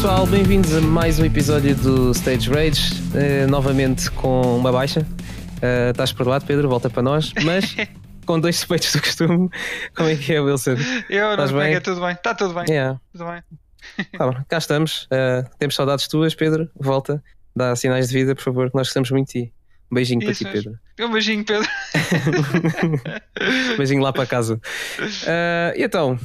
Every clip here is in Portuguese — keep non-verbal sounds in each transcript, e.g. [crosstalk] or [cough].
Pessoal, bem-vindos a mais um episódio do Stage Rage, eh, novamente com uma baixa. Eh, estás por lado, Pedro, volta para nós, mas [laughs] com dois suspeitos do costume. Como é que é, Wilson? Eu Estás não, é bem? é? Tudo bem? Está tudo bem. Yeah. Tudo bem. Tá bom, cá estamos. Eh, temos saudades tuas, Pedro. Volta, dá sinais de vida, por favor, que nós gostamos muito de ti. Um beijinho Isso para ti, mesmo. Pedro. Um beijinho, Pedro. [laughs] beijinho lá para casa. [laughs] E então,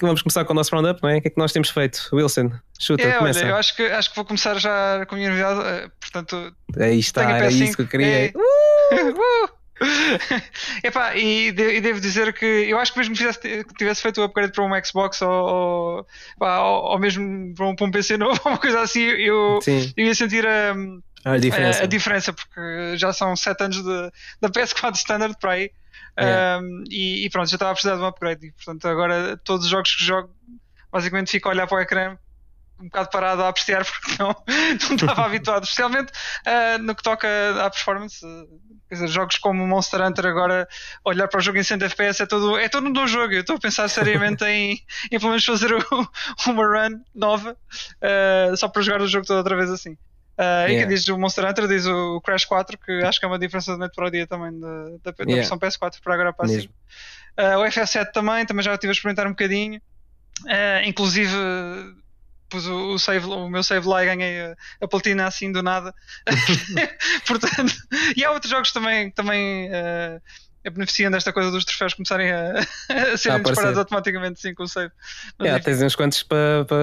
vamos começar com o nosso roundup, não é? O que é que nós temos feito? Wilson, chuta, É, começa. olha, eu acho que, acho que vou começar já com a minha novidade. eh, Portanto, Aí está, era PS5. isso que eu queria. É. Uh! [laughs] [laughs] Epá, e, de- e devo dizer que eu acho que mesmo que, fizesse, que tivesse feito o upgrade para um Xbox ou, ou, pá, ou- ou mesmo para um, para um PC novo, [laughs] uma coisa assim, eu, eu ia sentir a, a diferença. a, a diferença, porque já são 7 anos de, da PS4 Standard para aí. Um, e, e pronto, já estava a precisar de um upgrade. E, portanto, agora todos os jogos que jogo, basicamente fico a olhar para o ecrã um bocado parado a apreciar [laughs] porque não, não estava [laughs] habituado, especialmente uh, no que toca à performance. Uh, Quer dizer, jogos como Monster Hunter agora, olhar para o jogo em 100 FPS é todo, é todo um bom jogo. Eu estou a pensar seriamente [laughs] em, em pelo menos fazer o- uma run nova uh, só para jogar o jogo todo outra vez assim. Uh, E Yeah. quem diz o Monster Hunter diz o Crash 4, que acho que é uma diferença de noite para o dia também da, da, da Yeah. versão PS4 para agora para assim. Uh, o FF7 também, também já estive a experimentar um bocadinho. Uh, inclusive pus o, o save, o meu save lá e ganhei a, a platina assim do nada. [laughs] [laughs] Portanto, e há outros jogos também que também uh, beneficiam desta coisa dos troféus começarem a, [laughs] a serem disparados automaticamente sim, com o save. Mas, Yeah, tens uns quantos para pa,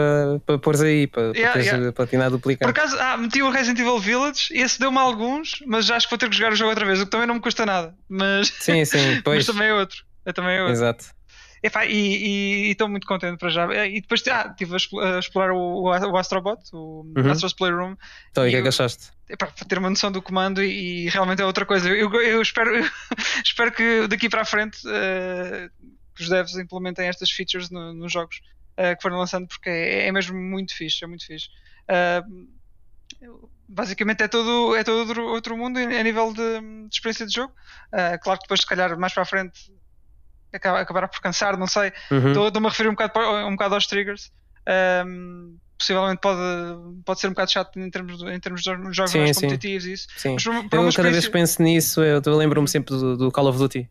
pa pôres aí, para Yeah, yeah. a platina Por duplicada. acaso, ah, meti o Resident Evil Village, esse deu-me alguns, mas acho que vou ter que jogar o jogo outra vez, o que também não me custa nada. Mas, Sim, sim, [laughs] mas pois. também é outro. É também é outro. Exato. Epá, e estou muito contente para já. E depois ah, estive a expl- a explorar o, o Astrobot, o Uhum. Astro's Playroom, Então, e o que é que achaste? epá, para ter uma noção do comando e, e realmente é outra coisa. Eu, eu espero, [laughs] espero que daqui para a frente que os devs implementem estas features no- nos jogos eh, que foram lançando, porque é, é mesmo muito fixe, é muito fixe. Ah, basicamente é todo, é todo outro, outro mundo a nível de, de experiência de jogo. Ah, claro que depois, se calhar, mais para a frente acabará por cansar, não sei. Uhum. Estou- Estou-me a referir um bocado, um bocado aos triggers. Ahm, possivelmente pode, pode ser um bocado chato em termos de, em termos de jogos Sim, sim. competitivos e isso. Sim. Mas Eu cada vez que penso nisso, eu, eu lembro-me sempre do, do Call of Duty.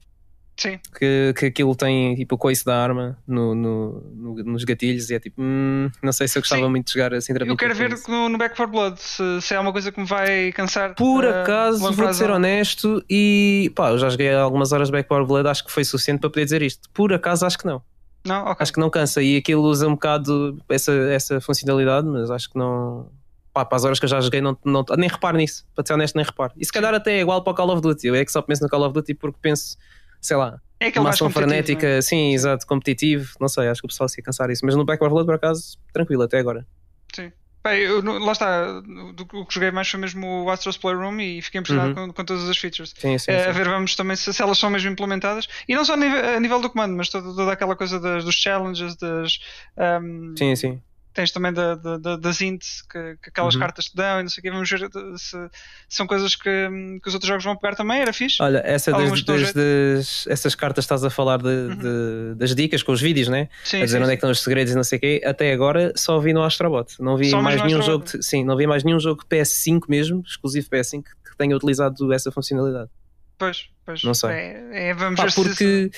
Sim, Que, que aquilo tem tipo o coice da arma no, no, no- nos gatilhos e é tipo, hum, não sei se eu gostava Sim. muito de jogar assim eu quero ver no, no Back 4 Blood se, se é uma coisa que me vai cansar. Por ah, acaso, vou ser honesto e pá, eu já joguei algumas horas de Backward Blood, acho que foi suficiente para poder dizer isto. Por acaso, acho que não. Não, ok. Acho que não cansa e aquilo usa um bocado essa, essa funcionalidade, mas acho que não. Pá, para as horas que eu já joguei, não, não, nem reparo nisso. Para ser honesto, nem reparo. E se calhar até é igual para o Call of Duty. Eu é que só penso no Call of Duty porque penso, sei lá, é uma ação competitivo, frenética, é? sim, exato, competitivo. Não sei, acho que o pessoal se ia cansar isso. Mas no Backward Blood, por acaso, tranquilo até agora. Bem, eu, lá está, do, o que joguei mais foi mesmo o Astro's Playroom e fiquei impressionado Uhum. com, com todas as features. Sim, sim. É, sim. a ver, vamos também se, se elas são mesmo implementadas e não só a nível, a nível do comando, mas toda, toda aquela coisa das- dos challenges, das, ahm, Sim, sim. Tens também da, da, da- das ints que, que aquelas Uhum. cartas te dão e não sei o quê. Vamos ver se, se são coisas que, que os outros jogos vão pegar também. Era fixe. Olha, essa das, das-. Uhum. das- essas cartas estás a falar de, de- das dicas com os vídeos, né? sim, a dizer sim, onde é que estão os segredos e não sei o quê, até agora só vi no Astrobot. Não vi Só mais nenhum jogo, de- sim, não vi mais nenhum jogo PS5 mesmo, exclusivo PS5, que tenha utilizado essa funcionalidade. Pois, pois. Não sei. É, é, vamos Pá, ver se- porque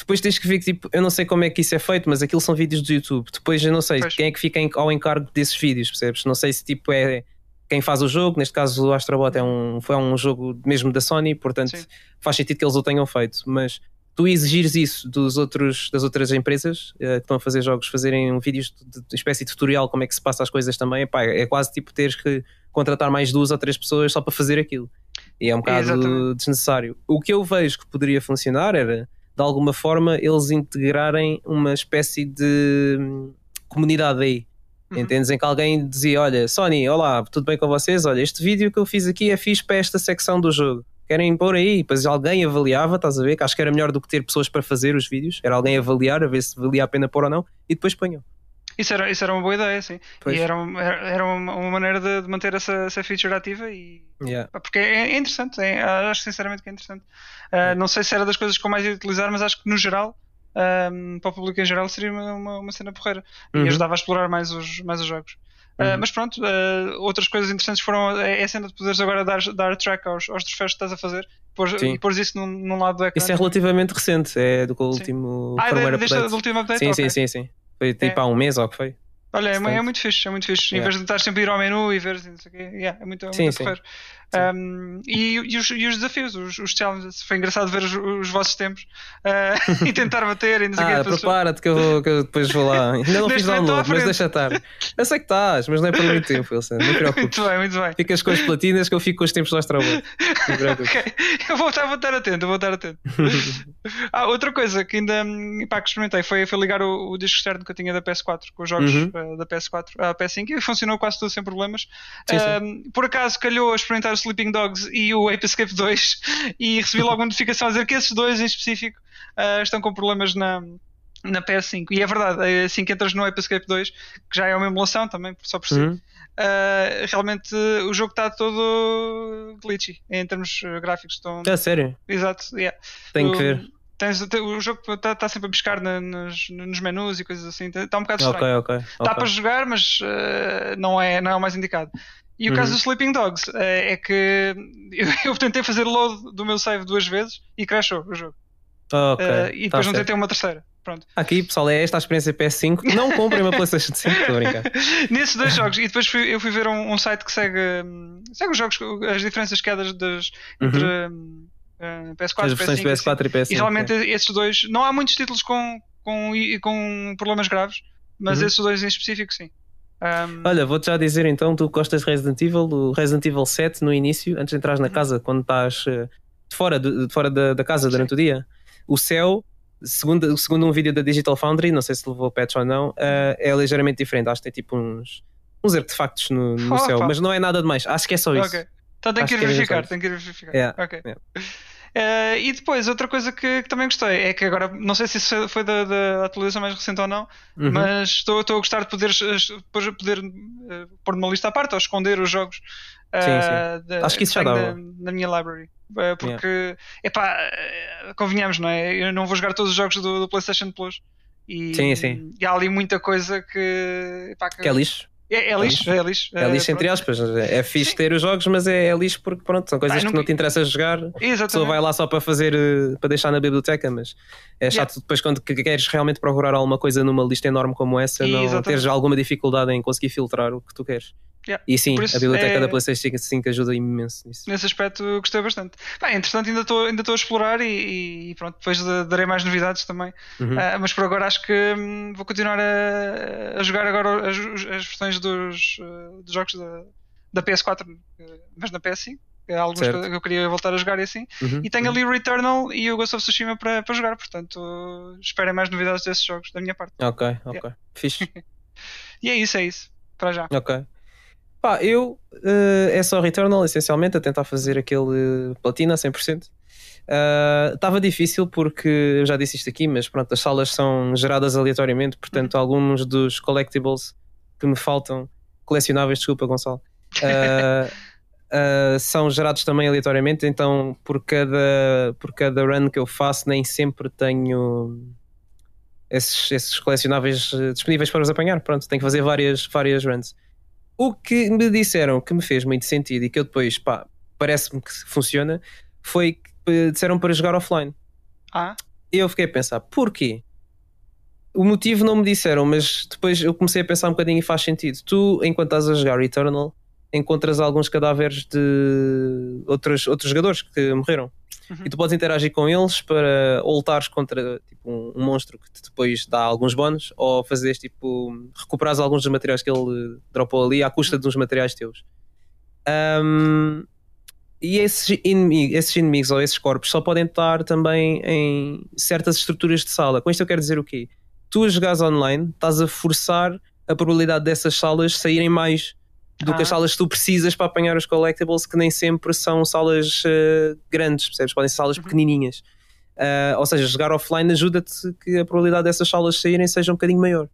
depois tens que ver que tipo, eu não sei como é que isso é feito, mas aquilo são vídeos do YouTube. Depois eu não sei Pois. quem é que fica ao encargo desses vídeos, percebes? Não sei se tipo é quem faz o jogo, neste caso o Astrobot é um, foi um jogo mesmo da Sony, portanto Sim. faz sentido que eles o tenham feito, mas tu exigires isso dos outros, das outras empresas eh, que estão a fazer jogos, fazerem um vídeos de, de espécie de tutorial, como é que se passa as coisas também, pá, é quase tipo teres que contratar mais duas ou três pessoas só para fazer aquilo. E é um bocado desnecessário. O que eu vejo que poderia funcionar era, de alguma forma, eles integrarem uma espécie de hum, comunidade aí. Uhum. Entendes? Em que alguém dizia: Olha, Sony, olá, tudo bem com vocês? Olha, este vídeo que eu fiz aqui é fixe para esta secção do jogo. Querem pôr aí? Depois alguém avaliava, estás a ver? Que acho que era melhor do que ter pessoas para fazer os vídeos. Era alguém avaliar, a ver se valia a pena pôr ou não, e depois ponham. Isso era, isso era uma boa ideia, sim. Pois. E era, um- era uma, uma maneira de, de manter essa, essa feature ativa e. Yeah. Porque é, é interessante, é- acho sinceramente que é interessante. Ah, Não sei se era das coisas que eu mais ia utilizar, mas acho que no geral um, para o público em geral seria uma, uma, uma cena porreira Uhum. e ajudava a explorar mais os, mais os jogos. Uh, Uhum. mas pronto, uh, outras coisas interessantes foram é a cena de poderes agora dar, dar track aos, aos troféus que estás a fazer pôr, Sim. e pôres isso num, num lado do ecrã. Isso é relativamente recente, é do último ah, firmware é deste, update. do último update? Sim, Ok. sim, sim, sim. Foi tipo É. há um mês ou que foi? Olha, é, é muito fixe, é muito fixe. Em Yeah. vez de estar sempre a ir ao menu e ver e não sei o quê, yeah, é muito, é muito sim. Sim. Um, e, e os, e os desafios, os, os challenges. Foi engraçado ver os, os vossos tempos uh, [laughs] e tentar bater e não sei. Ah, prepara-te que que eu depois vou lá. [laughs] Ainda não fiz download, mas deixa estar. Eu sei que estás, mas não é por muito tempo, Wilson. Não te preocupes. Muito bem, muito bem. Ficas com as platinas que eu fico com os tempos lá trabalho. Não te preocupes. [laughs] Ok, eu vou estar, vou estar atento, vou estar atento. ah, outra coisa que ainda pá, que experimentei foi, foi ligar o, o disco externo que eu tinha da PS4 com os jogos Uhum. eh, da PS4 à PS5 e funcionou quase tudo sem problemas. Sim, sim. Por acaso calhou a experimentar Sleeping Dogs e o Ape Escape 2 e recebi logo uma notificação a dizer que esses dois em específico ah, estão com problemas na. Na PS5, e é verdade, é assim que entras no Ape Escape 2, que já é uma emulação também, só por si, Uhum. Uh, realmente uh, o jogo está todo glitchy em termos uh, gráficos. Estão... É sério, Exato, yeah. tenho O- que ver. Tens, te- o jogo está sempre a buscar na- nos, nos menus e coisas assim. Está um bocado estranho. Ok, ok. Dá ok. para jogar, mas uh, não, é, não é o mais indicado. E o Uhum. caso dos Sleeping Dogs uh, é que [laughs] eu, eu tentei fazer load do meu save duas vezes e crashou o jogo. Ok, Uh, e depois tá não tentei uma terceira. Pronto. Aqui, pessoal, é esta a experiência PS5. Não comprem uma PlayStation 5, estou a brincar. [laughs] Nesses dois jogos, e depois fui- eu fui ver um, um site que segue, hum, segue os jogos, as diferenças que há das, das- entre hum, eh, PS4 As e versões PS5. PS4 e PS5. assim. E realmente esses dois, não há muitos títulos com, com, com problemas graves, mas Uhum. esses dois em específico, sim. Hum, Olha, vou-te já dizer então, tu gostas de Resident Evil, o Resident Evil 7 no início, antes de entrares na Uhum. casa, quando estás eh, de fora, de, de fora da, da casa durante o dia, o céu, segundo, segundo um vídeo da Digital Foundry, não sei se levou patch ou não, eh, é ligeiramente diferente. Acho que tem tipo uns, uns artefactos no, no Opa. céu, mas não é nada demais. Acho que é só isso. ok. Então Acho que ir é verificar, tenho que ir verificar. Yeah, Ok. yeah. Eh, e depois, outra coisa que, que também gostei é que agora, não sei se isso foi da, da atualização mais recente ou não, Uhum. mas estou, estou a gostar de poder, poder, eh, pôr numa lista à parte ou esconder os jogos eh, da- Acho que isso já dava. na, na minha library. Porque, epá, eh, convenhamos, não é? Eu não vou jogar todos os jogos do, do PlayStation Plus. E, Sim, sim. e há ali muita coisa que. epá, que- Que é lixo. É, é lixo, é lixo. É lixo entre aspas. É fixe ter os jogos, mas é, é lixo porque pronto, são coisas que não te interessa jogar. Exatamente. vai lá só para fazer, eh, para deixar na biblioteca, mas é chato depois quando que- queres realmente procurar alguma coisa numa lista enorme como essa, não Exatamente. teres alguma dificuldade em conseguir filtrar o que tu queres. Yeah. E sim, a biblioteca é- da PlayStation 5 ajuda imenso nisso. Nesse aspecto gostei bastante. Bem, entretanto, ainda estou ainda a explorar e, e pronto, depois da- darei mais novidades também. Uhum. Ah, mas por agora acho que hum, vou continuar a, a jogar agora as, as versões dos, eh, dos jogos da, da PS4, eh, mas na PS5. que há Alguns Certo. que eu queria voltar a jogar e assim. Uhum. E tenho ali o Returnal e o Ghost of Tsushima para, para jogar, portanto, esperem mais novidades desses jogos da minha parte. Ok, ok. Fixe. [laughs] E é isso, é isso. Para já. Ok. Pá, eu eh, é só Returnal, essencialmente, a tentar fazer aquele platina a 100%. Estava difícil porque eu já disse isto aqui, mas pronto, as salas são geradas aleatoriamente, portanto, alguns dos collectibles que me faltam, colecionáveis, desculpa, Gonçalo, eh, [laughs] são gerados também aleatoriamente. Então, por cada, por cada run que eu faço, nem sempre tenho esses, esses colecionáveis disponíveis para os apanhar. Pronto, tenho que fazer várias, várias runs. O que me disseram que me fez muito sentido e que eu depois, pá, parece-me que funciona, foi que eh, disseram para jogar offline. Ah, Eu fiquei a pensar, porquê? O motivo não me disseram, mas depois eu comecei a pensar um bocadinho e faz sentido. Tu, enquanto estás a jogar Eternal, encontras alguns cadáveres de outros, outros jogadores que morreram. Uhum. E tu podes interagir com eles para ou lutares contra tipo, um, um monstro que te depois dá alguns bónus, ou fazeres tipo, recuperares alguns dos materiais que ele dropou ali à custa dos materiais teus. Ahm, e esses, inimi- esses inimigos ou esses corpos só podem estar também em certas estruturas de sala. Com isto eu quero dizer o quê? Tu a jogares online estás a forçar a probabilidade dessas salas saírem mais do que as Ah. salas que tu precisas para apanhar os collectibles, que nem sempre são salas eh, grandes, percebes? Podem ser salas Uhum. pequenininhas. Ah, ou seja, jogar offline ajuda-te que a probabilidade dessas salas saírem seja um bocadinho maior.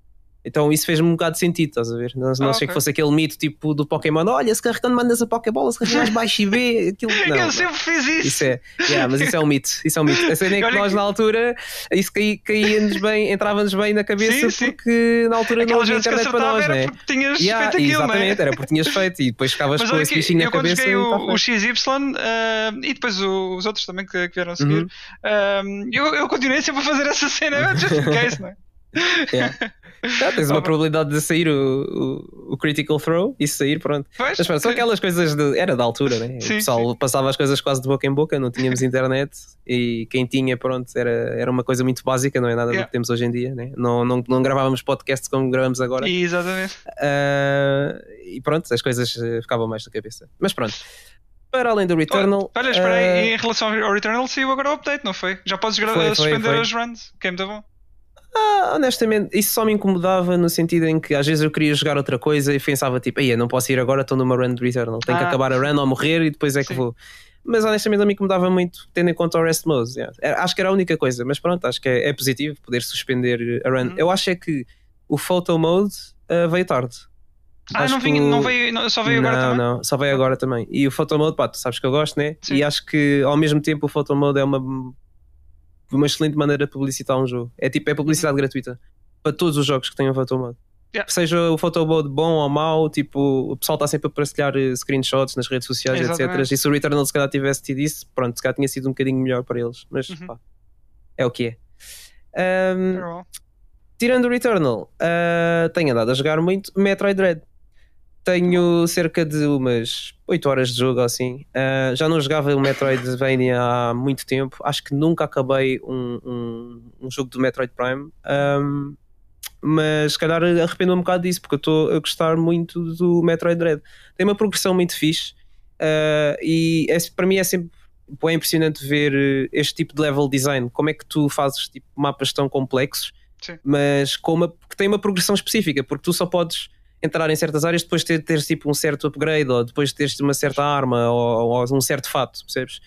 Então isso fez-me um bocado de sentido, estás a ver? Não, não Ah, sei ok. que fosse aquele mito tipo do Pokémon, olha, se carregando mandas a Pokébola, se carregas baixo e B, aquilo. [laughs] Não, eu não. sempre fiz isso. Isso é, yeah, mas isso é um mito. Isso é um mito. A cena é que nós que- na altura, isso caí- caía-nos bem, entrava-nos bem na cabeça Sim, sim. porque na altura não havia internet para nós, era né? porque tinhas Yeah, feito aquilo, exatamente, né? era porque tinhas feito e depois ficavas Mas com esse bichinho eu na quando cabeça. joguei e o, tá o feito. XY ah, e depois o- os outros também que, que vieram a seguir, Uhum. ah, eu, eu continuei sempre a fazer essa cena, just in case, não é? [laughs] Yeah. Ah, tens uma probabilidade de sair o, o, o Critical Throw e sair, pronto. Pois, Mas pronto, são aquelas coisas de, era da altura, né? Sim, o pessoal passava as coisas quase de boca em boca, não tínhamos internet e quem tinha, pronto, era, era uma coisa muito básica, não é nada do Yeah. que temos hoje em dia, né? não, não, não gravávamos podcasts como gravamos agora. E, exatamente. Ah, e pronto, as coisas eh, ficavam mais na cabeça. Mas pronto, para além do Returnal. Olha, espera aí, ah, em relação ao Returnal saiu agora o update, não foi? Já podes Foi, foi, suspender foi. as runs, que é muito bom. Ah, honestamente, isso só me incomodava no sentido em que às vezes eu queria jogar outra coisa e pensava tipo, aí não posso ir agora, estou numa run de Returnal, tenho que Ah. acabar a run ou morrer e depois é que Sim. vou. Mas honestamente não me incomodava muito tendo em conta o rest mode. yeah. Era- Acho que era a única coisa, mas pronto, acho que é, é positivo poder suspender a run. Uhum. Eu acho é que o photo mode ah, veio tarde. Ah, Acho não, que vinha, o- não veio, não- só veio não, agora também? não, só veio agora também. E o photo mode, pá, tu sabes que eu gosto, né? Sim. E acho que ao mesmo tempo o photo mode é uma, uma excelente maneira de publicitar um jogo. É tipo, é publicidade Uhum. gratuita para todos os jogos que tenham mode. Yeah. Seja o photo mode bom ou mau, tipo, o pessoal está sempre a partilhar eh, screenshots nas redes sociais, Exatamente. etc. E se o Returnal se calhar tivesse tido isso, pronto, se calhar tinha sido um bocadinho melhor para eles. Mas Uhum. pá, é o que é. Well. tirando o Returnal, ah, tenho andado a jogar muito Metroid Dread. Tenho cerca de umas 8 horas de jogo assim. Ah, já não jogava o Metroidvania há muito tempo. Acho que nunca acabei um, um, um jogo do Metroid Prime. Ahm, mas se calhar arrependo um bocado disso porque eu estou a gostar muito do Metroid Dread. Tem uma progressão muito fixe ah, e é- para mim é sempre é impressionante ver este tipo de level design. Como é que tu fazes tipo, mapas tão complexos Sim. mas com uma, que tem uma progressão específica, porque tu só podes entrar em certas áreas depois de ter, teres tipo um certo upgrade ou depois de teres uma certa arma ou, ou um certo fato, percebes?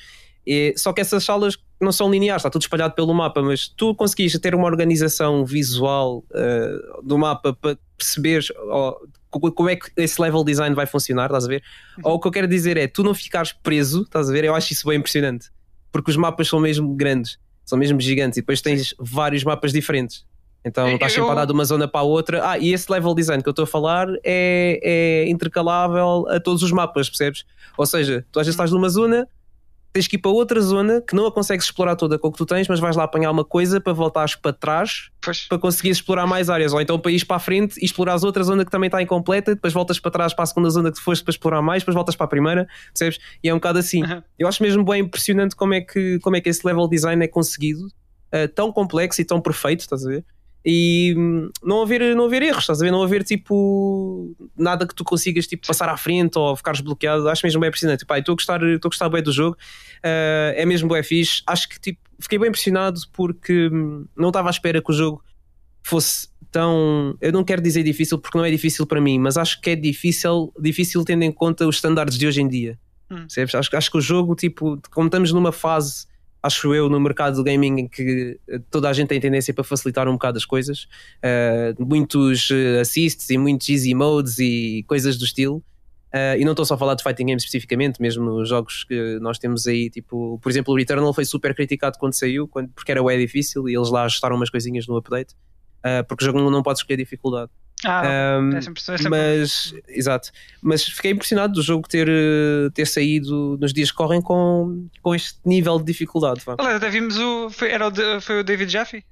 E, só que essas salas não são lineares, está tudo espalhado pelo mapa, mas tu conseguis ter uma organização visual eh, do mapa para perceberes co- como é que esse level design vai funcionar, estás a ver? Ou o que eu quero dizer é, tu não ficares preso, estás a ver? Eu acho isso bem impressionante, porque os mapas são mesmo grandes, são mesmo gigantes e depois tens vários mapas diferentes. Então Eu- estás sempre a eu- dar de uma zona para a outra. Ah, e esse level design que eu estou a falar é, é intercalável a todos os mapas, percebes? Ou seja, tu às vezes estás numa zona, tens que ir para outra zona que não a consegues explorar toda com o que tu tens, mas vais lá apanhar uma coisa para voltares para trás Pois. para conseguires explorar mais áreas, ou então para ires para a frente e explorares outra zona que também está incompleta, depois voltas para trás para a segunda zona que foste para explorar mais, depois voltas para a primeira, percebes? E é um bocado assim. Uhum. Eu acho mesmo bem impressionante como é que, como é que esse level design é conseguido, eh, tão complexo e tão perfeito, estás a ver? E hum, não haver, não haver erros, estás a ver? Não haver tipo nada que tu consigas tipo, passar à frente ou ficares bloqueado. Acho mesmo bem impressionante. Pá, estou a gostar, estou a gostar bem do jogo, eh, é mesmo bem fixe. Acho que tipo, fiquei bem impressionado porque hum, não estava à espera que o jogo fosse tão. Eu não quero dizer difícil porque não é difícil para mim, mas acho que é difícil, difícil tendo em conta os estándares de hoje em dia. Hum. Acho, acho que o jogo, tipo, como estamos numa fase, acho eu, no mercado do gaming em que eh, toda a gente tem tendência para facilitar um bocado as coisas, eh, muitos eh, assists e muitos easy modes e coisas do estilo. Eh, e não estou só a falar de fighting games especificamente, mesmo jogos que nós temos aí, tipo, por exemplo, o Returnal foi super criticado quando saiu, quando, porque era bem difícil e eles lá ajustaram umas coisinhas no update, eh, porque o jogo não pode escolher dificuldade. Ah, Um, sempre, é sempre- mas, exato, mas fiquei impressionado do jogo ter, eh, ter saído nos dias que correm com, com este nível de dificuldade. vá. Aliás, até vimos o. Foi, era o, foi o David Jaffe,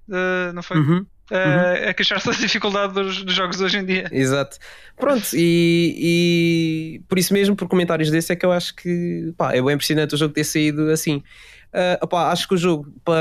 não foi? Uhum, Eh, a queixar-se da dificuldade dos, dos jogos hoje em dia. exato. Pronto, e, e por isso mesmo, por comentários desse, é que eu acho que pá, é bem impressionante o jogo ter saído assim. Ah, opá, acho que o jogo, pá,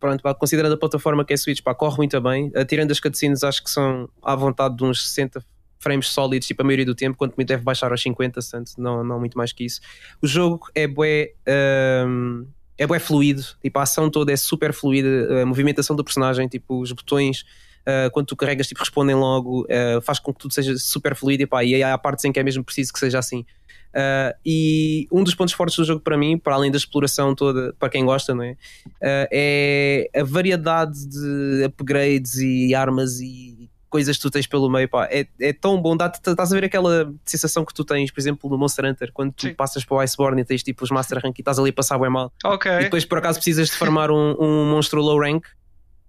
pronto, pá, considerando a plataforma que é Switch, pá, corre muito bem. Ah, tirando as cutscenes, acho que são à vontade de uns 60 frames sólidos, tipo a maioria do tempo, quanto muito deve baixar aos 50, portanto, não, não muito mais que isso. O jogo é bué, ahm, é bué fluido, tipo, a ação toda é super fluida, a movimentação do personagem, tipo, os botões. ah, quando tu carregas, tipo, respondem logo, ah, faz com que tudo seja super fluido e, pá, e há partes em que é mesmo preciso que seja assim. Uh, e um dos pontos fortes do jogo para mim, para além da exploração toda, para quem gosta, não é? Uh, é a variedade de upgrades e armas e coisas que tu tens pelo meio, pá, é, é tão bom. Dá estás a ver aquela sensação que tu tens, por exemplo, no Monster Hunter, quando tu Sim. passas para o Iceborne e tens tipo os Master Rank e estás ali a passar bem mal. Ok. E depois por acaso precisas de farmar um, um monstro low rank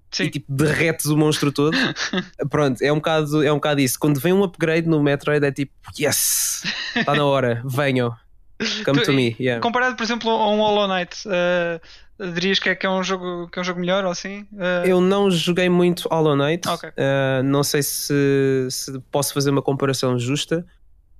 Sim. e tipo derretes o monstro todo. [laughs] Pronto, é um, bocado, é um bocado isso. Quando vem um upgrade no Metroid é tipo, yes, está na hora, venham. [laughs] Come Tu- to me. Yeah. Comparado, por exemplo, a um Hollow Knight, eh, dirias que é, que é um jogo que é um jogo melhor ou assim? Eh, Eu não joguei muito Hollow Knight, Ok. uh, não sei se, se posso fazer uma comparação justa,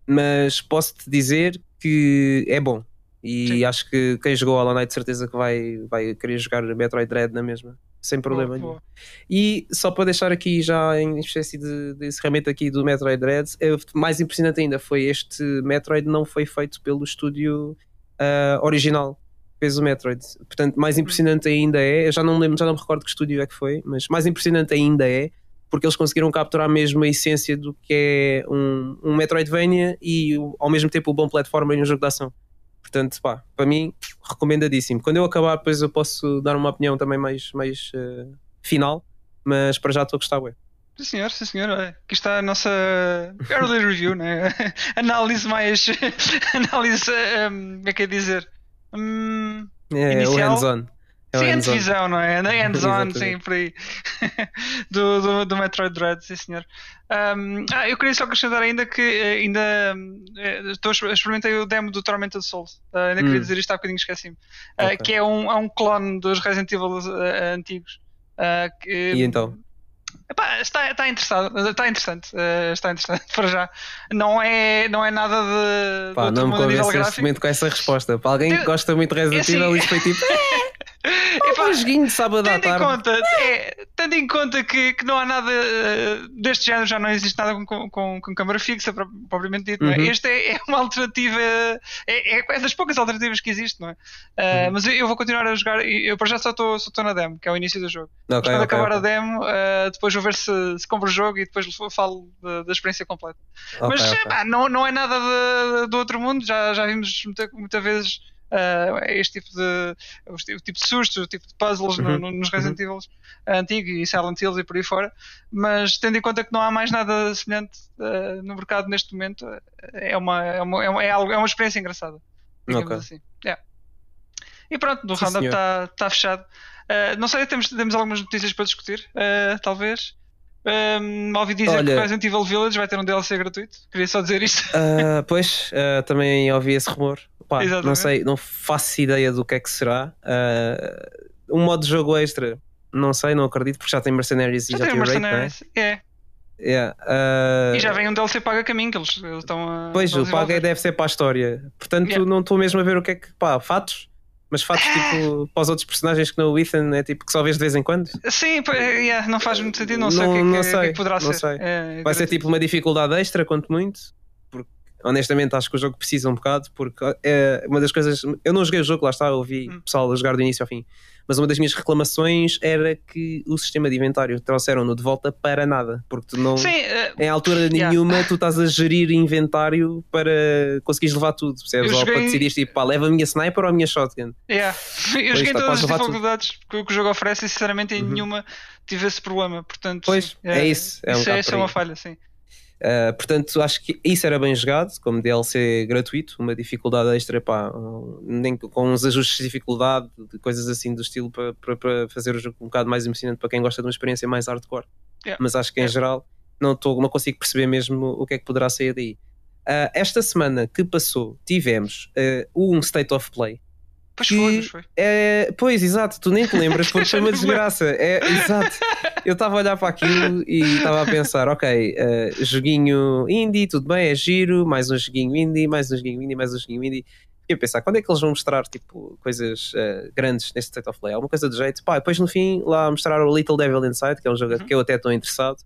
mas posso-te dizer que é bom. E Sim. acho que quem jogou Hollow Knight, de certeza que vai, vai querer jogar Metroid Dread na mesma, sem problema boa, nenhum. boa. E só para deixar aqui já em espécie de, de encerramento aqui do Metroid Dread, é, mais impressionante ainda foi este Metroid não foi feito pelo estúdio ah, original fez o Metroid. Portanto, mais impressionante ainda é, eu já não me lembro, já não me recordo que estúdio é que foi, mas mais impressionante ainda é porque eles conseguiram capturar mesmo a essência do que é um, um Metroidvania e ao mesmo tempo o bom platformer e um jogo de ação. Portanto, pá, para mim, recomendadíssimo. Quando eu acabar, depois eu posso dar uma opinião também mais, mais eh, final, mas para já estou a gostar, ué. Sim senhor, sim senhor. Aqui está a nossa early review, né? [laughs] análise mais. [laughs] análise. Um, como é que é dizer? Hum, É, o Inicial? hands-on. É o sim, hands-on. antevisão, não é? [laughs] Hands-on, Exatamente. sim, por aí. [laughs] do, do, do Metroid Dread, sim senhor. Um, ah, eu queria só acrescentar ainda que eh, ainda eh, estou, experimentei o demo do Tormented Souls. Ah, ainda queria Hum. dizer isto há bocadinho, esqueci-me. Ah, Ok. Que é um, é um clone dos Resident Evil eh, antigos. Ah, que, E então? Epá, está, está interessado, está interessante, eh, está interessante [laughs] para já. Não é, não é nada de, Pá, não me mundo a nível convence neste gráfico. momento com essa resposta. Para alguém que gosta muito de Resident assim- Evil, isto foi tipo, [laughs] é Epá, um joguinho de sábado à tendo, em tarde. conta, é, tendo em conta que, que não há nada eh, deste género, já não existe nada com, com, com, câmara fixa, pro- propriamente dito. é? Uhum. Este é, é uma alternativa, é, é, é das poucas alternativas que existe, não é? Eh, Uhum. Mas eu, eu vou continuar a jogar, eu para já só estou só na demo, que é o início do jogo. Mas Ok, quando acabar a ok. demo, eh, depois vou ver se, se compro o jogo e depois falo da, da experiência completa. Mas pá, não, não é nada de- do outro mundo, já, já vimos muita, muita vezes ah, este tipo de o tipo de susto, o tipo de puzzles Uhum, no- nos Resident Evil antigos e Silent Hills e por aí fora, mas tendo em conta que não há mais nada semelhante ah, no mercado neste momento, é uma, é uma, é uma, é algo- é uma experiência engraçada. Digamos Ok. assim. Yeah. E pronto, Sim, roundup está tá fechado. Ah, não sei, temos, temos algumas notícias para discutir, ah, talvez. Um, ouvi dizer Olha- que o Resident Evil Village vai ter um DLC gratuito. Queria só dizer isto. Ah, pois, também ouvi esse rumor. Pá, não Exatamente. sei, não faço ideia do que é que será. Ah, um modo de jogo extra, não sei, não acredito, porque já tem Mercenaries e Já já, tem tem Raid, não é? Mercenaries. É. Yeah, ah, E já vem um DLC paga a caminho que eles, estão a. Pois, o paga deve ser para a história. Portanto, Yeah. não estou mesmo a ver o que é que. Pá, fatos. Mas fatos tipo para os outros personagens que não o Ethan é tipo que só vês de vez em quando. Sim, é, yeah, não faz muito sentido, não, sei Não- o que, é que- não o que é que sei, poderá não ser. sei. É, Vai ser tipo uma dificuldade extra, quanto muito. Honestamente acho que o jogo precisa um bocado. Porque é uma das coisas. Eu não joguei o jogo, lá está, eu ouvi Hum. o pessoal a jogar do início ao fim. Mas uma das minhas reclamações era que o sistema de inventário trouxeram-no de volta para nada. Porque tu não. Sim, eh, Em altura Yeah. nenhuma tu estás a gerir inventário para conseguires levar tudo, percebes? Eu Ou para joguei- decidir tipo, pá, leva a minha sniper ou a minha shotgun. yeah. [laughs] eu joguei está, todas as levar tudo. dificuldades que, o jogo oferece e sinceramente em Uhum. nenhuma tive esse problema. Portanto, Pois, sim, é isso, é um isso, bocado isso por é uma falha, sim. Uh, portanto, acho que isso era bem jogado, como DLC gratuito, uma dificuldade extra, pá, nem com uns ajustes de dificuldade, de coisas assim do estilo para fazer o jogo um bocado mais emocionante para quem gosta de uma experiência mais hardcore. Yeah. Mas acho que em Yeah. geral não, tô, não consigo perceber mesmo o que é que poderá sair daí. Uh, esta semana que passou, tivemos uh, um State of Play. Pois Que- foi, pois foi. É, pois, exato, tu nem te lembras porque foi uma [laughs] desgraça. É, exato. Eu estava a olhar para aquilo e estava a pensar: ok, eh, joguinho indie, tudo bem, é giro, mais um joguinho indie, mais um joguinho indie, mais um joguinho indie. E a pensar: quando é que eles vão mostrar tipo, coisas eh, grandes neste State of Play? Alguma coisa do jeito? Pá, depois no fim lá mostraram o Little Devil Inside, que é um jogo Uhum. que eu até estou interessado.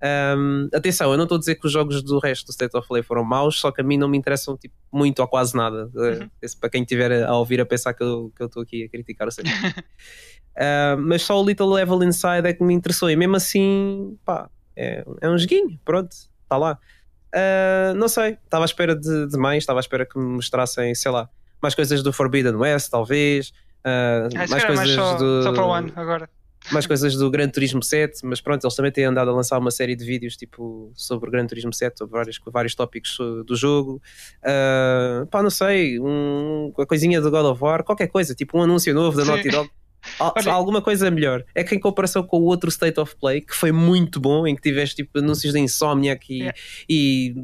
Um, atenção, eu não estou a dizer que os jogos do resto do State of Play foram maus, só que a mim não me interessam tipo, muito ou quase nada. Uh, Uhum. para quem estiver a ouvir a pensar que eu estou aqui a criticar o State. Uh, [laughs] mas só o Little Level Inside é que me interessou, e mesmo assim, pá, é, é um joguinho, pronto, está lá. Uh, não sei, estava à espera de, de mais, estava à espera que me mostrassem, sei lá, mais coisas do Forbidden West, talvez. uh, mais coisas só, do. só para o ano agora. Mais coisas do Gran Turismo 7, mas pronto, eles também têm andado a lançar uma série de vídeos tipo sobre o Gran Turismo 7, sobre vários, vários tópicos do jogo. Uh, pá, não sei, um, uma coisinha do God of War, qualquer coisa, tipo um anúncio novo da Naughty Dog. Olha, alguma coisa melhor. É que em comparação com o outro State of Play, que foi muito bom, em que tiveste tipo anúncios de Insomniac e, yeah. e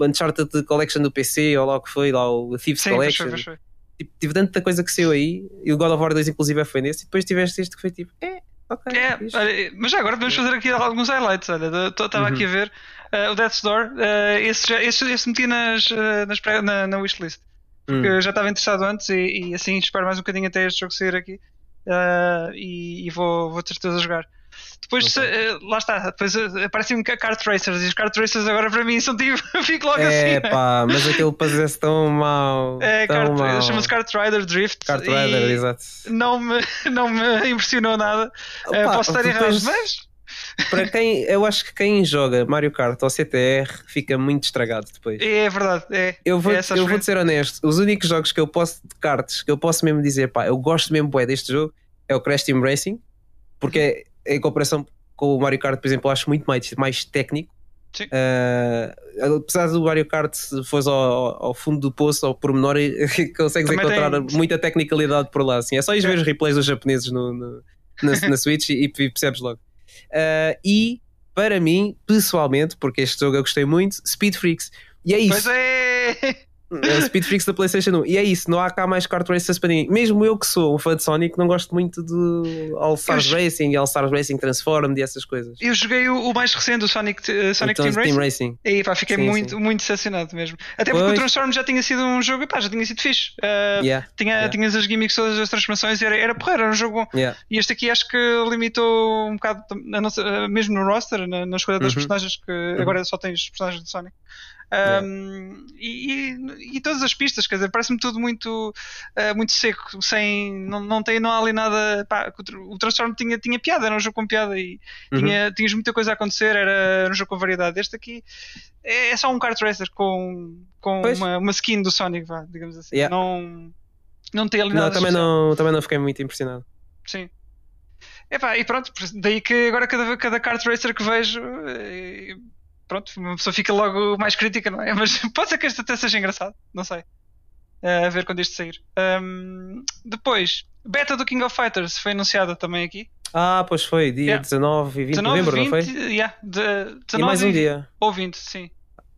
Uncharted Collection do PC, ou lá o que foi, lá o Thieves Sim, Collection. Fechou, fechou. Tipo, tive tanta coisa que saiu aí, e o God of War 2 inclusive foi nesse, e depois tiveste este que foi tipo, é, ok. É, olha, mas já agora podemos fazer aqui alguns highlights. Olha, estava uhum. aqui a ver uh, o Death's Door, uh, esse, já, esse, esse meti nas, uh, nas na, na wishlist. Porque uhum. já estava interessado antes e, e, assim espero mais um bocadinho até este jogo sair aqui. e, e vou, vou ter certeza a jogar. Depois, uh, lá está, depois uh, aparecem kart racers e os kart racers agora para mim são tipo, [laughs] fico logo é, assim. É pá, mas aquele parece tão mau. É, chama-se Kart Rider Drift. Kart Rider, exato. Não me, não me [laughs] impressionou nada. Opa, uh, posso estar errado, mas. Para quem, eu acho que quem joga Mario Kart ou CTR fica muito estragado depois. É, é verdade, é. Eu vou, é eu vou ser honesto, os únicos jogos que eu posso de karts que eu posso mesmo dizer, pá, eu gosto mesmo bué deste jogo é o Crash Team Racing, porque é em comparação com o Mario Kart, por exemplo, acho muito mais, mais técnico. Uh, apesar do Mario Kart, se fores ao, ao, fundo do poço, ao pormenor, [laughs] consegues Também encontrar tem... muita tecnicalidade por lá. Assim. É só ir ver os replays dos japoneses no, no na, na, Switch e, e, percebes logo. Uh, e para mim, pessoalmente, porque este jogo eu gostei muito, Speed Freaks. E é isso. Pois é! É Speed Freaks da PlayStation 1. E é isso, não há cá mais kart races para ninguém. Mesmo eu que sou um fã de Sonic, não gosto muito de All Stars eu... Racing, All Stars Racing Transformed e essas coisas. Eu joguei o, o mais recente, o Sonic, uh, Sonic Team, Team, Racing. E pá, fiquei sim, muito, sim. muito decepcionado mesmo. Até porque pois. o Transform já tinha sido um jogo, pá, já tinha sido fixe. Uh, yeah. Tinha, yeah. Tinhas as gimmicks todas as transformações e era, era porreiro, era um jogo bom. Yeah. E este aqui acho que limitou um bocado, nossa, mesmo no roster, na, na escolha das uhum. personagens, que uhum. agora só tens personagens de Sonic. Um, e, e, e, todas as pistas, quer dizer, parece-me tudo muito, uh, muito seco, sem, não, não, tem, não há ali nada. Pá, o Transform tinha, tinha piada, era um jogo com piada e uhum. tinha, tinhas muita coisa a acontecer, era, era um jogo com variedade. Este aqui é, é só um kart racer com, com uma, uma, skin do Sonic, vá, digamos assim. Yeah. Não, não tem ali nada. Não, também, não, também não fiquei muito impressionado. Sim. Epá, e pronto, daí que agora cada, cada kart racer que vejo eh, pronto, uma pessoa fica logo mais crítica, não é? Mas [laughs] pode ser que este até seja engraçado, não sei. Uh, a ver quando isto sair. Um, depois, beta do King of Fighters foi anunciada também aqui. Ah, pois foi, dia yeah. 19 e 20 de novembro, 20, não foi? Yeah, de, 19 e mais um dia. Ou 20, sim.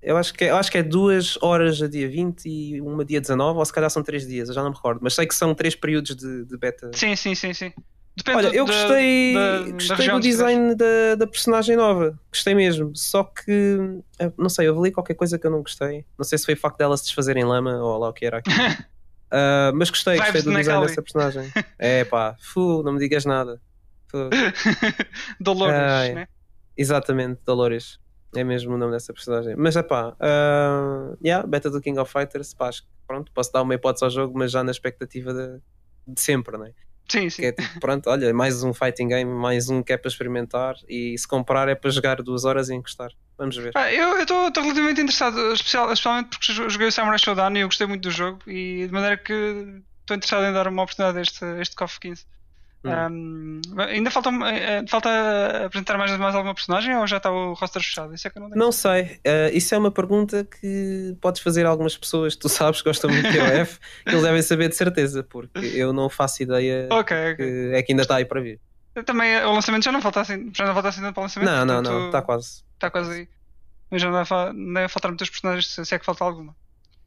Eu acho, que é, eu acho que é duas horas a dia 20 e uma dia 19, ou se calhar são três dias, eu já não me recordo, mas sei que são três períodos de, de beta. Sim, sim, sim, sim. Depende Olha, eu gostei, da, gostei da do design da, da, personagem nova. Gostei mesmo. Só que, eh, não sei, eu li qualquer coisa que eu não gostei. Não sei se foi o facto dela se desfazer em lama ou lá o que era aqui. uh, [laughs] mas gostei, gostei do design dessa personagem. é pá, fu, não me digas nada. [laughs] Dolores, uh, né? Exatamente, Dolores. É mesmo o nome dessa personagem. Mas é pá, uh, yeah, beta do King of Fighters. Pá, pronto, posso dar uma hipótese ao jogo, mas já na expectativa de, de sempre, não é? Sim, sim. É tipo, pronto, olha, mais um fighting game, mais um que é para experimentar e se comprar é para jogar duas horas e encostar. Vamos ver. Ah, eu estou relativamente interessado, especial, especialmente porque joguei o Samurai Showdown e eu gostei muito do jogo e de maneira que estou interessado em dar uma oportunidade a este, este KOF 15. Um, ainda falta, eh, falta apresentar mais, mais alguma personagem ou já está o roster fechado? Isso é que eu não, não sei. Uh, isso é uma pergunta que podes fazer a algumas pessoas tu sabes que gostam muito de TOF, que [laughs] eles devem saber de certeza, porque eu não faço ideia okay, okay. Que é que ainda está aí para vir. Também o lançamento já não falta assim, já não falta assim para o lançamento. Não, não, não, está quase. Está quase aí. Mas já não deve, faltar muitos personagens, se é que falta alguma.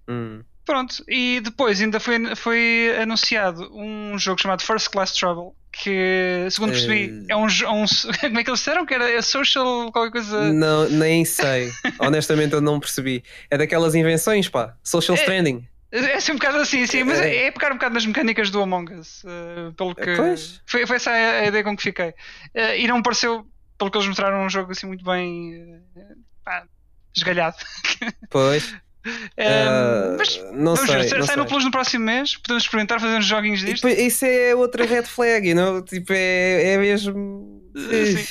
Hum. Pronto, e depois ainda foi, foi anunciado um jogo chamado First Class Trouble, que, segundo percebi, é, é um, um, [laughs] Como é que eles disseram? Que era social qualquer coisa. Não, nem sei. Honestamente, eu não percebi. É daquelas invenções, pá. Social é, Stranding. É assim um bocado assim, sim, mas é, é pegar um bocado nas mecânicas do Among Us. Uh, pelo que. Pois. Foi, foi essa a, ideia com que fiquei. Uh, e não me pareceu, pelo que eles mostraram, um jogo assim muito bem. Uh, pá, esgalhado. [laughs] Pois. Uh, mas não vamos sei, ver, sai no Plus no próximo mês, podemos experimentar fazer uns joguinhos disto. isso é outra red flag, não? tipo, é, é mesmo. [laughs] Sim.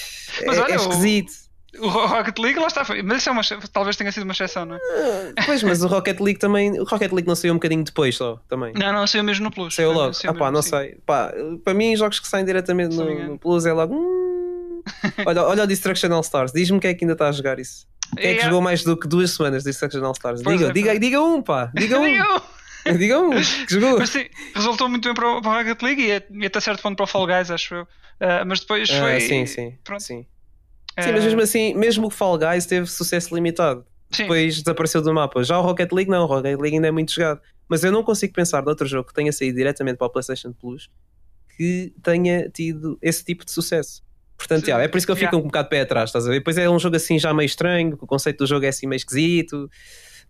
Mas é, olha, é esquisito. O Rocket League, lá está, mas isso é uma, talvez tenha sido uma exceção, não é? Uh, pois, mas o Rocket League também. O Rocket League não saiu um bocadinho depois só, também. Não, não, saiu mesmo no Plus. Saiu logo. Saiu ah, pá, não sim. sei. Pá, para mim, jogos que saem diretamente no, no, Plus é logo. Hum... [laughs] olha, olha o Destruction All Stars, diz-me quem é que ainda está a jogar isso. Quem é que jogou mais do que duas semanas de Destruction All Stars? Diga, é, diga, diga um, pá, diga um. [laughs] Diga um que jogou. Mas sim, resultou muito bem para para o Rocket League e, até certo ponto para o Fall Guys, acho eu. Uh, mas depois ah, foi. sim, sim. Pronto. Sim. Sim, mas mesmo assim, mesmo o Fall Guys teve sucesso limitado. Sim. Depois desapareceu do mapa. Já o Rocket League não, o Rocket League ainda é muito jogado. Mas eu não consigo pensar de outro jogo que tenha saído diretamente para o PlayStation Plus que tenha tido esse tipo de sucesso. Portanto, yeah, é por isso que eu fico yeah. um bocado pé atrás, estás a ver? Depois é um jogo assim já meio estranho, o conceito do jogo é assim meio esquisito.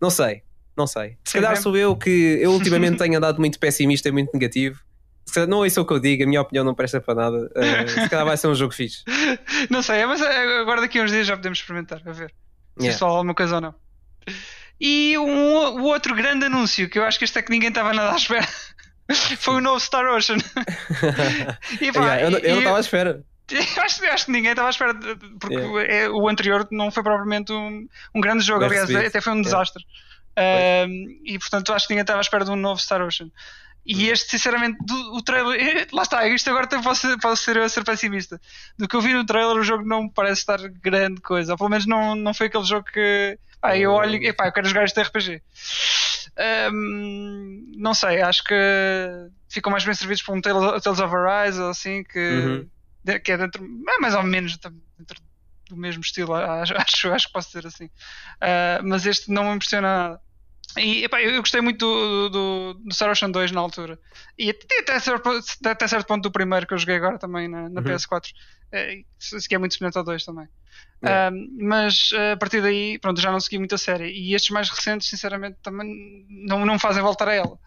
Não sei, não sei. Se calhar sou eu que eu ultimamente tenho andado muito pessimista e muito negativo não é isso que eu digo, a minha opinião não presta para nada. Uh, se calhar vai ser um jogo fixe. [laughs] Não sei, mas eh, agora daqui a uns dias já podemos experimentar, a ver se yeah. só alguma coisa ou não. E um, o outro grande anúncio, que eu acho que este é que ninguém estava nada à espera, [laughs] foi o novo Star Ocean. [laughs] e, pá, yeah, eu, eu não estava à espera. [laughs] Acho, acho, que ninguém estava à espera, porque yeah. é, o anterior não foi propriamente um, um grande jogo, aliás, até foi um desastre. Uh, e portanto, acho que ninguém estava à espera de um novo Star Ocean. E este, sinceramente, do, o trailer. [laughs] Lá está, isto agora posso, posso ser, ser pessimista. Do que eu vi no trailer, o jogo não me parece estar grande coisa. Ou pelo menos não, não foi aquele jogo que. Pá, eu olho e pá, eu quero jogar este RPG. Um, não sei, acho que ficam mais bem servidos por um Tales, Tales of Arise ou assim, que, uhum. Que é dentro. É mais ou menos dentro do mesmo estilo, acho, [laughs] acho, acho que posso dizer assim. Uh, mas este não me impressiona nada. E epá, eu gostei muito do, do, do Star Ocean 2 na altura. E até, até, certo, até certo ponto do primeiro que eu joguei agora também na, na uhum. PS4. É, que é muito semelhante ao 2 também. É. Um, mas a partir daí, pronto, já não segui muito a série. E estes mais recentes, sinceramente, também não, não fazem voltar a ela.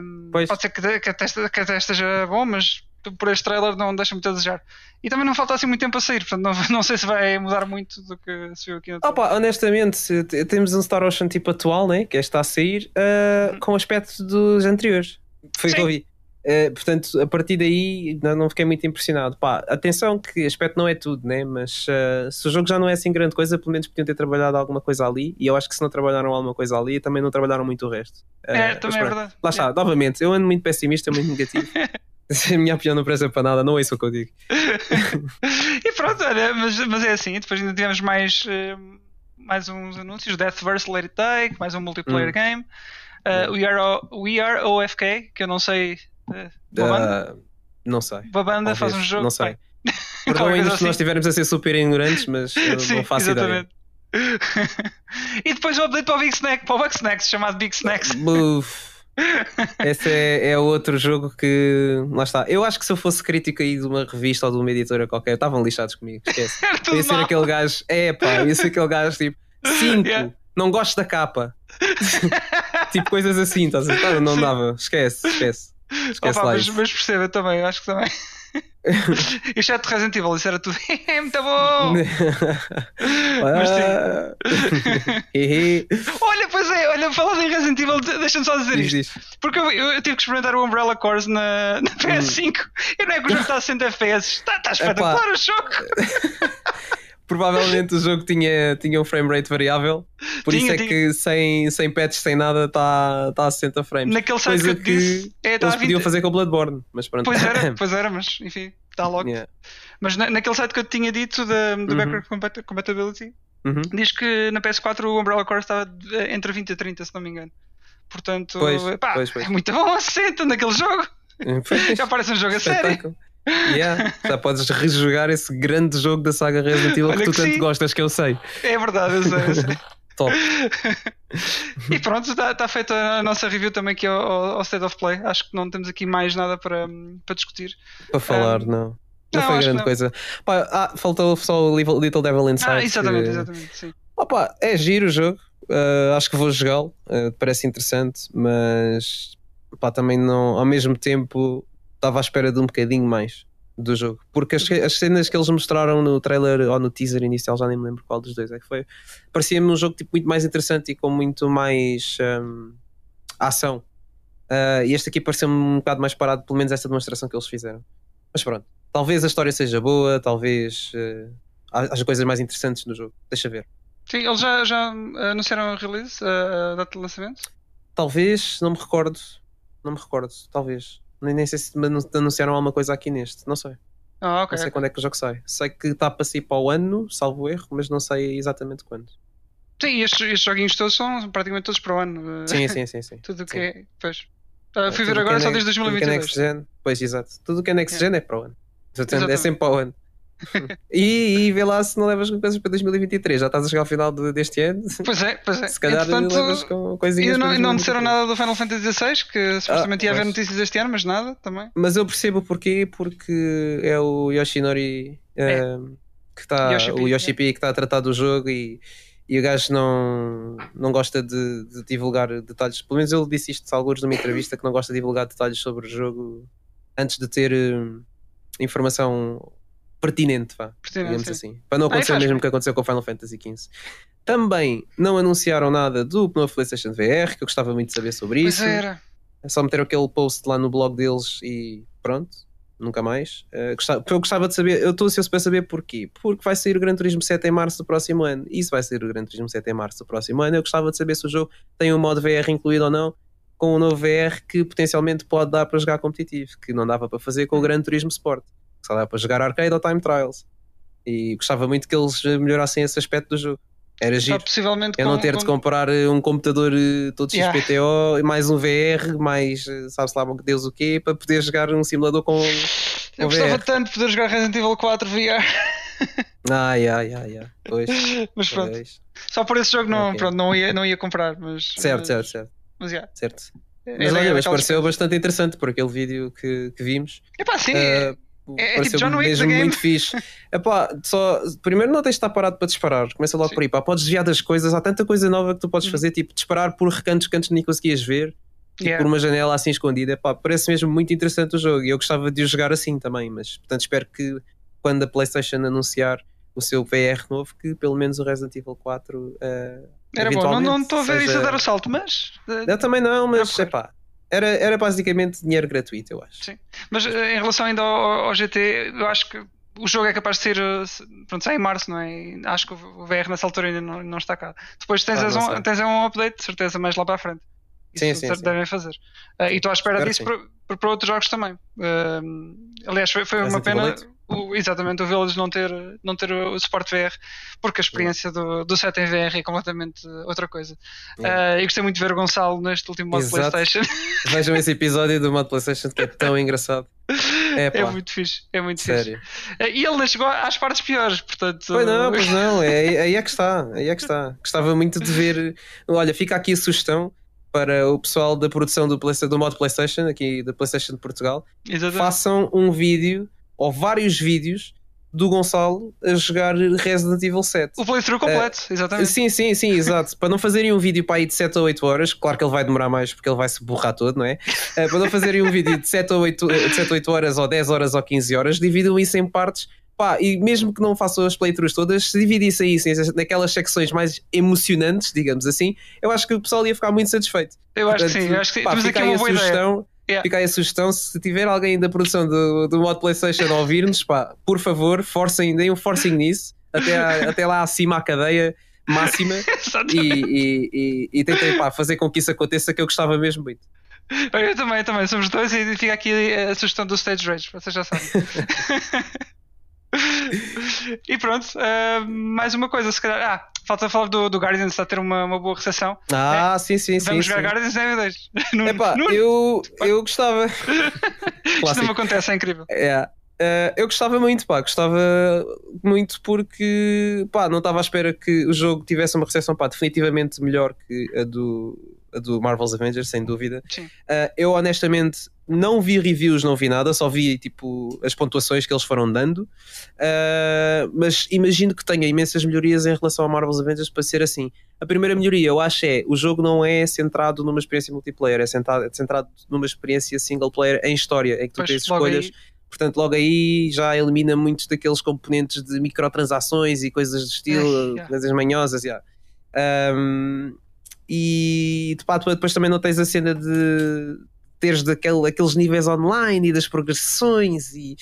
Um, pode ser que, que, até, que até esteja bom, mas por este trailer não deixa muito a desejar. E também não falta assim muito tempo a sair, portanto não, [laughs] não sei se vai mudar muito do que se viu aqui no Opa, honestamente, temos um Star Ocean tipo atual, né? que é está a sair, uh, com aspecto dos anteriores. Foi o que eu vi. Uh, portanto, a partir daí não fiquei muito impressionado. Pá, atenção que aspecto não é tudo, né? mas uh, se o jogo já não é assim grande coisa, pelo menos podiam ter trabalhado alguma coisa ali. E eu acho que se não trabalharam alguma coisa ali, também não trabalharam muito o resto. Uh, é, também é verdade. Lá está, novamente, eu ando muito pessimista, muito negativo. [laughs] [laughs] a minha opinião não presta para nada, não é isso que eu digo. [laughs] e pronto, olha, mas, mas é assim, depois ainda tivemos mais, uh, mais uns anúncios, Deathverse Let It Take, mais um multiplayer hum. game, uh, We, Are o, We Are OFK, que eu não sei, uh, banda? não sei. Uma banda faz um jogo. Não sei. [laughs] Perdão ainda assim. se nós estivermos a ser super ignorantes, mas eu Sim, não faço exatamente. ideia. e depois o update para o Big Snack, para o Bug Snacks, chamado Big Snacks. Esse é, é outro jogo que. Lá está. Eu acho que se eu fosse crítico aí de uma revista ou de uma editora qualquer, estavam lixados comigo. Esquece. [laughs] ia ser mal. aquele gajo. É, pá, ia ser aquele gajo tipo 5, yeah. não gosto da capa. [laughs] tipo coisas assim, estás a? Não dava. Esquece, esquece. Esquece Opa, mas, mas perceba também, acho que também. [laughs] Exceto Resident Evil, isso era tudo. [laughs] é muito bom! [laughs] Mas olha, pois é, olha, falando em Resident Evil, deixa-me só dizer diz, isto. Porque eu, eu, eu, tive que experimentar o Umbrella Corps na, na PS5 hum. e não é que o jogo está a 100 FPS. Está, está espetacular Epá. o jogo! Provavelmente o jogo tinha, tinha um frame rate variável, por tinha, isso é tinha. que sem, sem patches, sem nada, está tá a 60 frames. Naquele site que, eu disse, é, eles podiam fazer com o Bloodborne, mas pronto. Pois era, [laughs] pois era, mas enfim, está logo. Yeah. Mas na, naquele site que eu tinha dito da, do uhum. backward compatibility, uhum. diz que na PS4 o Umbrella Core estava entre 20 e 30, se não me engano. Portanto, pois, pá, pois, pois. é muito bom, 60 naquele jogo. [laughs] Já parece um jogo a sério. Yeah, já podes rejogar esse grande jogo da saga Resident Evil que tu que tanto sim. gostas, que eu sei. É verdade, eu sei. Eu sei. [laughs] Top. e pronto, está, está feita a nossa review também aqui ao, ao, State of Play. Acho que não temos aqui mais nada para, para discutir. Para falar, um, não. Não, não foi grande não. coisa. Pá, ah, faltou só o Little Devil Inside. Ah, exatamente, que... exatamente. Sim. Opa, é giro o jogo. Uh, acho que vou jogá-lo. Uh, parece interessante, mas pá, também não. Ao mesmo tempo, estava à espera de um bocadinho mais do jogo. Porque as, as, cenas que eles mostraram no trailer ou no teaser inicial, já nem me lembro qual dos dois é que foi, parecia-me um jogo tipo, muito mais interessante e com muito mais um, ação. Uh, e este aqui pareceu-me um bocado mais parado, pelo menos esta demonstração que eles fizeram. Mas pronto, talvez a história seja boa, talvez. Uh, às coisas mais interessantes no jogo. Deixa ver. Sim, eles já, já anunciaram a release, a data de lançamento? Talvez, não me recordo. Não me recordo, talvez. Nem, nem sei se anunciaram alguma coisa aqui neste, não sei. Ah, okay, não sei okay. quando é que o jogo sai. Sei que está para sair para o ano, salvo erro, mas não sei exatamente quando. Sim, estes, estes joguinhos todos são praticamente todos para o ano. [laughs] Sim, sim, sim. sim. [laughs] Tudo o que é. Pois. Uh, fui ver agora é só desde 2022. Next gen, pois, exato. Tudo o que é Next Yeah. Gen é para o ano. Portanto, É sempre para o ano. E, e vê lá se não levas com coisas para 2023. Já estás a chegar ao final de- deste ano. Pois é, pois é. Se calhar Entretanto, levas com coisinhas ainda não, não disseram 2023. nada do Final Fantasy XVI, que supostamente ia haver pois. notícias este ano, mas nada também. Mas eu percebo porquê, porque é o Yoshinori É. eh, que está Yoshi o Yoshi P que está a tratar do jogo e, e o gajo não, não gosta de, de divulgar detalhes. Pelo menos ele disse isto alguns numa entrevista que não gosta de divulgar detalhes sobre o jogo antes de ter eh, informação pertinente, vá, Pertinente, assim. Para não Ah, acontecer o mesmo que aconteceu com o Final Fantasy XV. Também não anunciaram nada do novo PlayStation VR, que eu gostava muito de saber sobre Pois isso. era. É só meter aquele post lá no blog deles e pronto, nunca mais. Eh, gostava- eu gostava de saber, eu estou ansioso para saber porquê. Porque vai sair o Gran Turismo 7 em março do próximo ano. E se vai sair o Gran Turismo 7 em março do próximo ano, eu gostava de saber se o jogo tem um modo VR incluído ou não, com o novo VR que potencialmente pode dar para jogar competitivo, que não dava para fazer com o Gran Turismo Sport, só dá para jogar arcade ou time trials. E gostava muito que eles melhorassem esse aspecto do jogo. Era giro. possivelmente É com, não ter de com- comprar eh, um computador eh, todo Yeah. XPTO, e mais um VR, mais eh, sabe-se lá Deus o quê, para poder jogar um simulador com. Eu com gostava VR. tanto de poder jogar Resident Evil 4 VR, Ai, ai, ai, ai. Pois. mas pronto. pois. Só por esse jogo não, Ok. pronto, não, ia, não ia comprar. Mas, Certo, mas, certo, certo. Mas, yeah, certo. era- Mas era olha, mas pareceu bastante interessante por aquele vídeo que, que vimos. Epá, sim, Eh, é pareceu tipo John Wick mesmo the game. muito fixe. [laughs] Epá, só, primeiro não tens de estar parado para disparar, começa logo Sim. por aí. Pá, podes desviar das coisas, há tanta coisa nova que tu podes Uhum. fazer, tipo disparar por recantos cantos que nem conseguias ver. tipo, Yeah. por uma janela assim escondida. Pá, parece mesmo muito interessante o jogo e eu gostava de o jogar assim também, mas portanto espero que quando a PlayStation anunciar o seu VR novo, que pelo menos o Resident Evil 4 eh, era bom. Não- estou a ver isso a seja- dar o salto, mas. eh, Eu também não, mas porreiro. epá, era, era basicamente dinheiro gratuito, eu acho. Sim. Mas eh, em relação ainda ao, ao GT, eu acho que o jogo é capaz de ser. eh, Pronto, sai em março, não é? Acho que o VR nessa altura ainda não, não está cá. Depois tens, Ah, um, tens um update, de certeza, mais lá para a frente. Isso Sim, sim, sim. devem fazer. Eh, e estou à espera Espero disso para, para- outros jogos também. Eh, aliás, foi, foi uma pena. 8? O, exatamente, o Village não ter, não ter o, suporte VR, porque a experiência do, do set em VR é completamente outra coisa. Yeah. Eh, e gostei muito de ver o Gonçalo neste último modo Exato. PlayStation. [laughs] Vejam esse episódio do modo PlayStation que é tão engraçado. É, É muito fixe, é muito fixe. sério. E ele chegou às partes piores, portanto. Pois não, pois [laughs] não, é, aí é que está, aí é que está. Gostava muito de ver. Olha, fica aqui a sugestão para o pessoal da produção do, do modo PlayStation, aqui da PlayStation de Portugal, Exatamente. façam um vídeo ou vários vídeos do Gonçalo a jogar Resident Evil 7. O playthrough completo, exatamente. Sim, sim, sim, exato. para não fazerem um vídeo para aí de 7 a 8 horas, claro que ele vai demorar mais porque ele vai se borrar todo, não é? Eh, para não fazerem um vídeo de 7 a 8, de 7 a 8 horas ou 10 horas ou 15 horas, dividam isso em partes. Pá, e mesmo que não façam as playthroughs todas, se dividissem isso naquelas secções mais emocionantes, digamos assim, eu acho que o pessoal ia ficar muito satisfeito. Eu acho que Portanto, sim, eu acho que pá, temos aqui uma boa ideia. Yeah. Fica aí a sugestão, se tiver alguém da produção do, do modo PlayStation a ouvir-nos, pá, por favor, forcem, deem um forcing nisso, até, à- [laughs] até lá acima à cadeia máxima [laughs] e, e, e, e tentem pá, fazer com que isso aconteça, que eu gostava mesmo muito. Eu também, eu também, somos dois e fica aqui a sugestão do Stage Rage, vocês já sabem. [laughs] [laughs] e pronto, eh, mais uma coisa, se calhar. Ah, falta falar do, do Guardians, está a ter uma, uma boa recepção. Ah, sim, sim, sim. Vamos sim. jogar Guardians, é, meu Deus. [laughs] Nuno, Epá, Nuno, eu, [laughs] eu gostava. isto não acontece, é incrível. É. Eh, eu gostava muito, pá, gostava muito porque pá, não estava à espera que o jogo tivesse uma recepção pá, definitivamente melhor que a do, do Marvel's Avengers, sem dúvida. Eh, eu honestamente não vi reviews, não vi nada, só vi tipo as pontuações que eles foram dando, Eh, mas imagino que tenha imensas melhorias em relação ao Marvel's Avengers para ser assim. A primeira melhoria eu acho é o jogo não é centrado numa experiência multiplayer, é centrado, é centrado numa experiência single player em história, em que tu Pois, tens escolhas. aí- Portanto, logo aí já elimina muitos daqueles componentes de microtransações e coisas do estilo, yeah. coisas manhosas. Yeah. Um, e pá, depois também não tens a cena de teres daquele, aqueles níveis online e das progressões e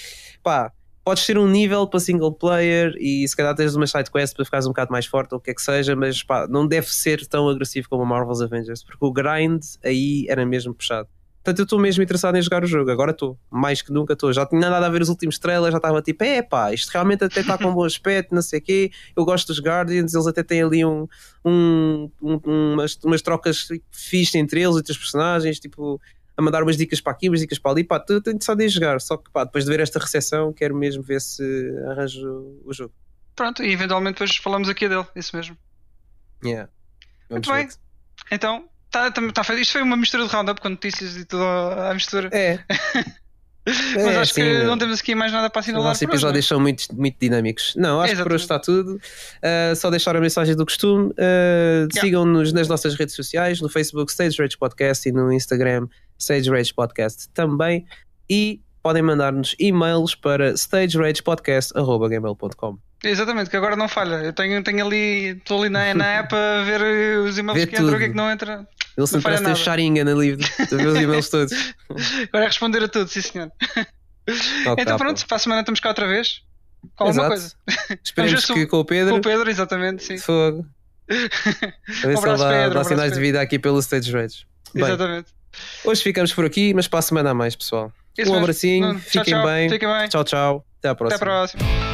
pá, podes ter um nível para single player e se calhar tens uma side quest para ficares um bocado mais forte ou o que é que seja, mas pá, não deve ser tão agressivo como a Marvel's Avengers, porque o grind aí era mesmo puxado. Portanto, eu estou mesmo interessado em jogar o jogo. Agora estou, mais que nunca estou. Já tinha nada a ver os últimos trailers, já estava tipo, é pá, isto realmente até está com um bom aspecto, não sei o quê. Eu gosto dos Guardians, eles até têm ali um, um, um umas, umas trocas fixas entre eles, entre os personagens, tipo, a mandar umas dicas para aqui, umas dicas para ali. Pá, estou interessado em jogar, só que pá, depois de ver esta recepção, quero mesmo ver se arranjo o jogo. Pronto, e eventualmente depois falamos aqui dele, isso mesmo. Yeah. Muito bem. Então, Tá, tá, tá feito. Isto foi uma mistura de roundup com notícias e tudo à mistura. É. [laughs] Mas é, acho sim, que não temos aqui mais nada para assinalar. Os episódios são muito, muito dinâmicos. Não, acho que por hoje está tudo. Uh, só deixar a mensagem do costume. Uh, yeah. Sigam-nos nas nossas redes sociais, no Facebook Stage Rage Podcast e no Instagram Stage Rage Podcast também. E podem mandar-nos e-mails para stageragepodcast.gmail.com. Exatamente, que agora não falha. Eu tenho, tenho ali, estou ali na, na app a ver os e-mails que entram, o que é que não entra. Ele sempre parece ter charinga na livre, a [laughs] ver os e-mails todos. Agora é responder a tudo, sim senhor. então pronto, para a semana estamos cá outra vez. Com alguma coisa. Esperemos que com o Pedro. Com o Pedro, exatamente, sim. Fogo. [laughs] A ver um se ele dá, Pedro, dá um sinais de vida aqui pelo Stage Rage. Exatamente. Hoje ficamos por aqui, mas para a semana a mais, pessoal. Isso um abracinho, fiquem, tchau, tchau. bem. fiquem bem. Tchau, tchau. Até à próxima. Até à próxima.